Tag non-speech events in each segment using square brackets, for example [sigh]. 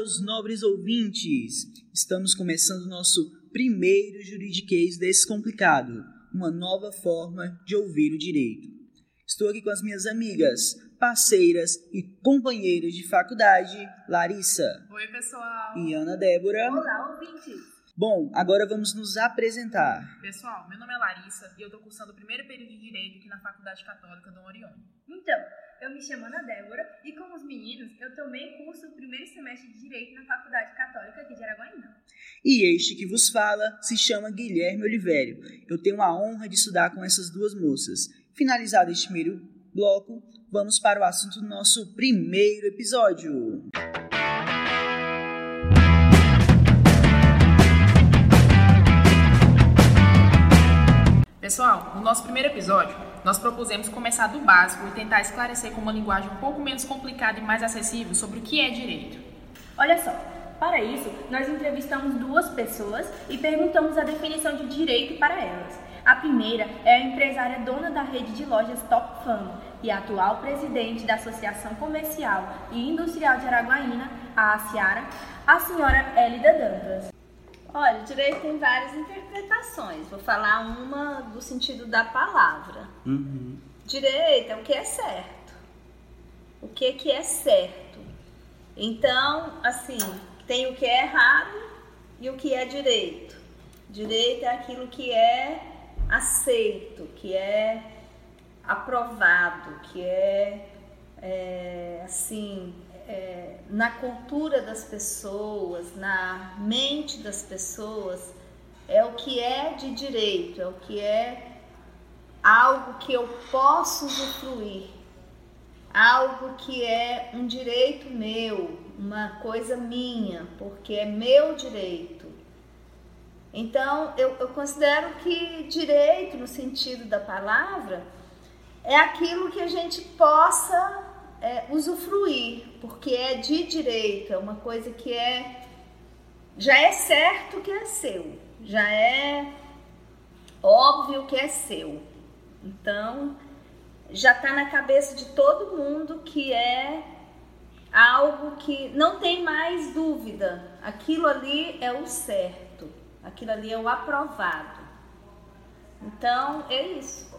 meus nobres ouvintes! Estamos começando o nosso primeiro juridiquês descomplicado, uma nova forma de ouvir o direito. Estou aqui com as minhas amigas, parceiras e companheiras de faculdade, Larissa. Oi, pessoal. E Ana Débora. Olá, ouvintes. Bom, agora vamos nos apresentar. Pessoal, meu nome é Larissa e eu estou cursando o primeiro período de Direito aqui na Faculdade Católica Dom Orione. Então, eu me chamo Ana Débora e, como os meninos, eu também curso o primeiro semestre de Direito na Faculdade Católica aqui de Araguaína. E este que vos fala se chama Guilherme Olivério. Eu tenho a honra de estudar com essas duas moças. Finalizado este primeiro bloco, vamos para o assunto do nosso primeiro episódio. Pessoal, no nosso primeiro episódio, nós propusemos começar do básico e tentar esclarecer com uma linguagem um pouco menos complicada e mais acessível sobre o que é direito. Olha só, para isso, nós entrevistamos duas pessoas e perguntamos a definição de direito para elas. A primeira é a empresária dona da rede de lojas Top Fama e atual presidente da Associação Comercial e Industrial de Araguaína, a ACIARA, a senhora Elida Dantas. Olha, o direito tem várias interpretações. Vou falar uma do sentido da palavra. Uhum. Direito é o que é certo. O que que é certo. Então, assim, tem o que é errado e o que é direito. Direito é aquilo que é aceito, que é aprovado, que é, é assim, é, na cultura das pessoas, na mente das pessoas, é o que é de direito, é o que é algo que eu posso usufruir, algo que é um direito meu, uma coisa minha, porque é meu direito. Então, eu, eu considero que direito, no sentido da palavra, é aquilo que a gente possa é, usufruir, porque é de direito, é uma coisa que é já é certo que é seu, já é óbvio que é seu. Então, já está na cabeça de todo mundo que é algo que não tem mais dúvida. Aquilo ali é o certo, aquilo ali é o aprovado. Então, é isso.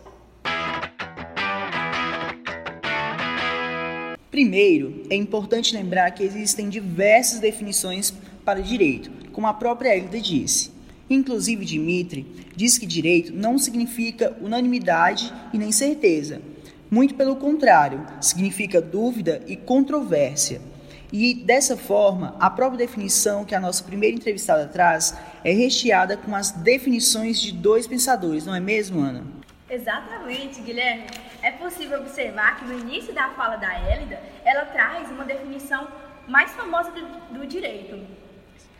Primeiro, é importante lembrar que existem diversas definições para direito, como a própria Elida disse. Inclusive, Dimitri diz que direito não significa unanimidade e nem certeza. Muito pelo contrário, significa dúvida e controvérsia. E dessa forma, a própria definição que a nossa primeira entrevistada traz é recheada com as definições de dois pensadores, não é mesmo, Ana? Exatamente, Guilherme. É possível observar que no início da fala da Hélida, ela traz uma definição mais famosa do, do direito.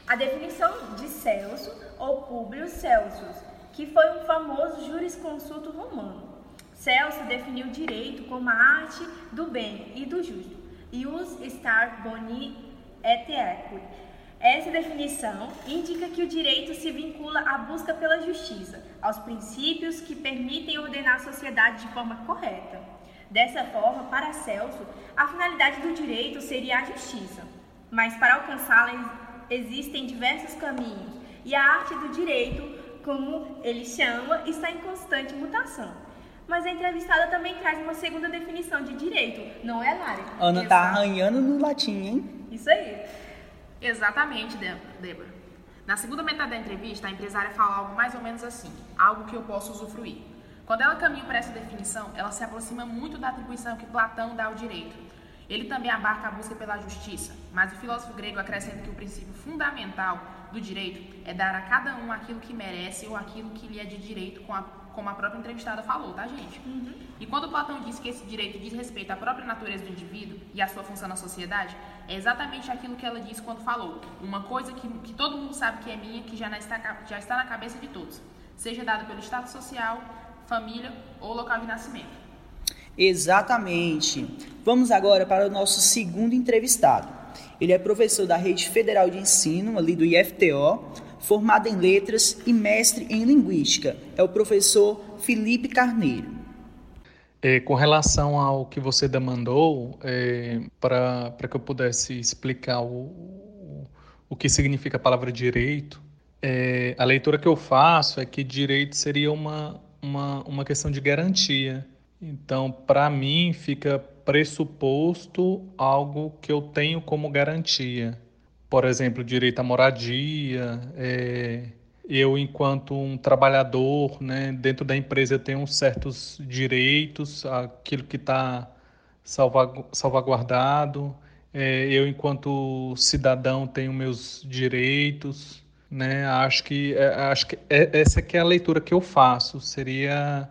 A definição de Celso ou Públio Celsus, que foi um famoso jurisconsulto romano. Celso definiu o direito como a arte do bem e do justo. Ius star boni et equit. Essa definição indica que o direito se vincula à busca pela justiça, aos princípios que permitem ordenar a sociedade de forma correta. Dessa forma, para Celso, a finalidade do direito seria a justiça, mas para alcançá-la existem diversos caminhos, e a arte do direito, como ele chama, está em constante mutação. Mas a entrevistada também traz uma segunda definição de direito, não é, Lari? Ana tá arranhando no latim, hein? Isso aí. Exatamente, Débora. Na segunda metade da entrevista, a empresária fala algo mais ou menos assim: algo que eu posso usufruir. Quando ela caminha para essa definição, ela se aproxima muito da atribuição que Platão dá ao direito. Ele também abarca a busca pela justiça, mas o filósofo grego acrescenta que o princípio fundamental do direito é dar a cada um aquilo que merece ou aquilo que lhe é de direito com a como a própria entrevistada falou, tá, gente? Uhum. E quando Platão disse que esse direito diz respeito à própria natureza do indivíduo e à sua função na sociedade, é exatamente aquilo que ela disse quando falou: uma coisa que, que todo mundo sabe que é minha, que já está, já está na cabeça de todos, seja dado pelo estado social, família ou local de nascimento. Exatamente. Vamos agora para o nosso segundo entrevistado. Ele é professor da Rede Federal de Ensino, ali do IFTO, formado em letras e mestre em linguística. É o professor Felipe Carneiro. É, com relação ao que você demandou, é, para que eu pudesse explicar o, o que significa a palavra direito, é, a leitura que eu faço é que direito seria uma, uma, uma questão de garantia. Então, para mim, fica pressuposto algo que eu tenho como garantia. Por exemplo, direito à moradia, é, eu, enquanto um trabalhador, né, dentro da empresa, eu tenho certos direitos, aquilo que está salvaguardado. É, eu, enquanto cidadão, tenho meus direitos. Né? Acho que, é, acho que é, essa que é a leitura que eu faço. Seria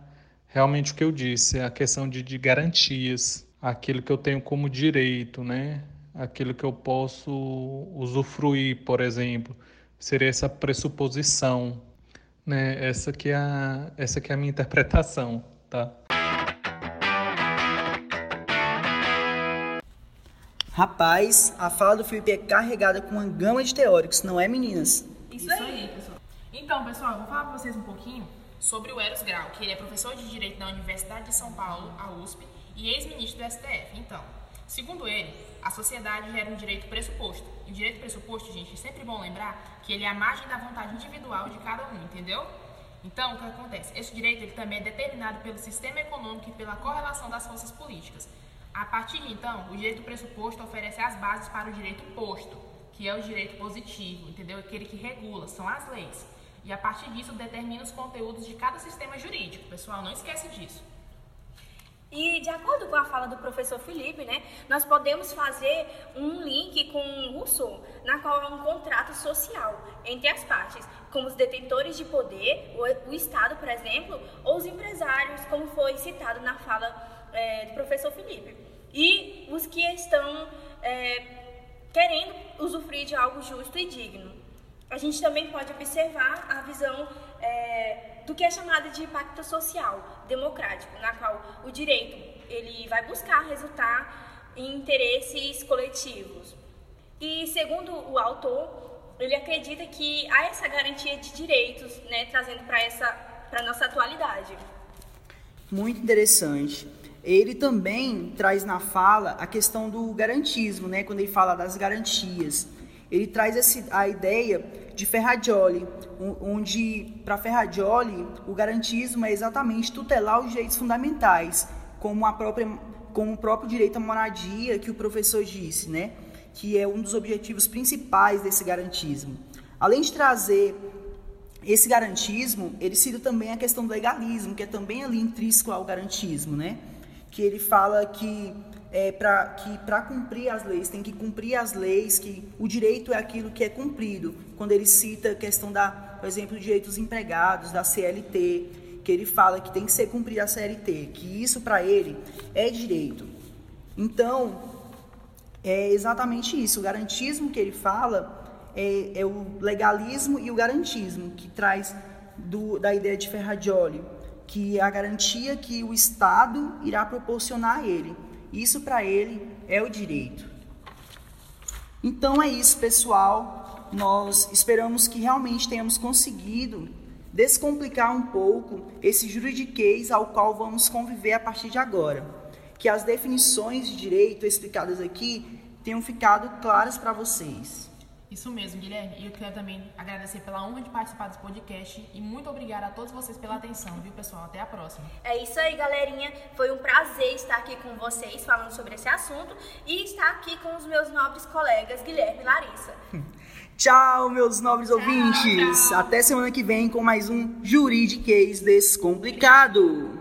realmente o que eu disse, a questão de, de garantias, aquilo que eu tenho como direito, né? Aquilo que eu posso usufruir, por exemplo seria essa pressuposição, né? Essa que é a, essa que é a minha [laughs] interpretação, tá? Rapaz, a fala do Felipe é carregada com uma gama de teóricos, não é, meninas? Isso, Isso aí, pessoal. Então, pessoal, eu vou falar para vocês um pouquinho sobre o Eros Grau, que ele é professor de Direito na Universidade de São Paulo, a USP, e ex-ministro do STF. Então, Segundo ele, a sociedade gera um direito pressuposto. E direito pressuposto, gente, é sempre bom lembrar que ele é a margem da vontade individual de cada um, entendeu? Então, o que acontece? Esse direito ele também é determinado pelo sistema econômico e pela correlação das forças políticas. A partir de então, o direito pressuposto oferece as bases para o direito posto, que é o direito positivo, entendeu? Aquele que regula, são as leis. E a partir disso determina os conteúdos de cada sistema jurídico. Pessoal, não esquece disso. E de acordo com a fala do professor Felipe, né, nós podemos fazer um link com Rousseau, na qual é um contrato social entre as partes, como os detentores de poder, o, o Estado, por exemplo, ou os empresários, como foi citado na fala é, do professor Felipe. E os que estão é, querendo usufruir de algo justo e digno. A gente também pode observar a visão é, do que é chamado de pacto social democrático, na qual o direito ele vai buscar resultar em interesses coletivos. E segundo o autor, ele acredita que há essa garantia de direitos, né, trazendo para essa para nossa atualidade. Muito interessante. Ele também traz na fala a questão do garantismo, né, quando ele fala das garantias. Ele traz esse, a ideia de Ferrajoli, onde para Ferrajoli o garantismo é exatamente tutelar os direitos fundamentais, como a própria como o próprio direito à moradia que o professor disse, né, que é um dos objetivos principais desse garantismo. Além de trazer esse garantismo, ele cita também a questão do legalismo, que é também ali intrínseco ao garantismo, né? Que ele fala que é, pra, que para cumprir as leis, tem que cumprir as leis, que o direito é aquilo que é cumprido. Quando ele cita a questão da, por exemplo, direitos empregados, da CLT, que ele fala que tem que ser cumprida a CLT, que isso para ele é direito. Então, é exatamente isso. O garantismo que ele fala é, é o legalismo e o garantismo, que traz do, da ideia de Ferrajoli, que é a garantia que o Estado irá proporcionar a ele. Isso para ele é o direito. Então é isso, pessoal. Nós esperamos que realmente tenhamos conseguido descomplicar um pouco esse juridiquês ao qual vamos conviver a partir de agora. Que as definições de direito explicadas aqui tenham ficado claras para vocês. Isso mesmo, Guilherme. E eu quero também agradecer pela honra de participar desse podcast e muito obrigada a todos vocês pela atenção, viu, pessoal? Até a próxima. É isso aí, galerinha. Foi um prazer estar aqui com vocês falando sobre esse assunto e estar aqui com os meus nobres colegas Guilherme e Larissa. [laughs] Tchau, meus nobres tchau, ouvintes. Tchau. Até semana que vem com mais um Juridiquês Descomplicado.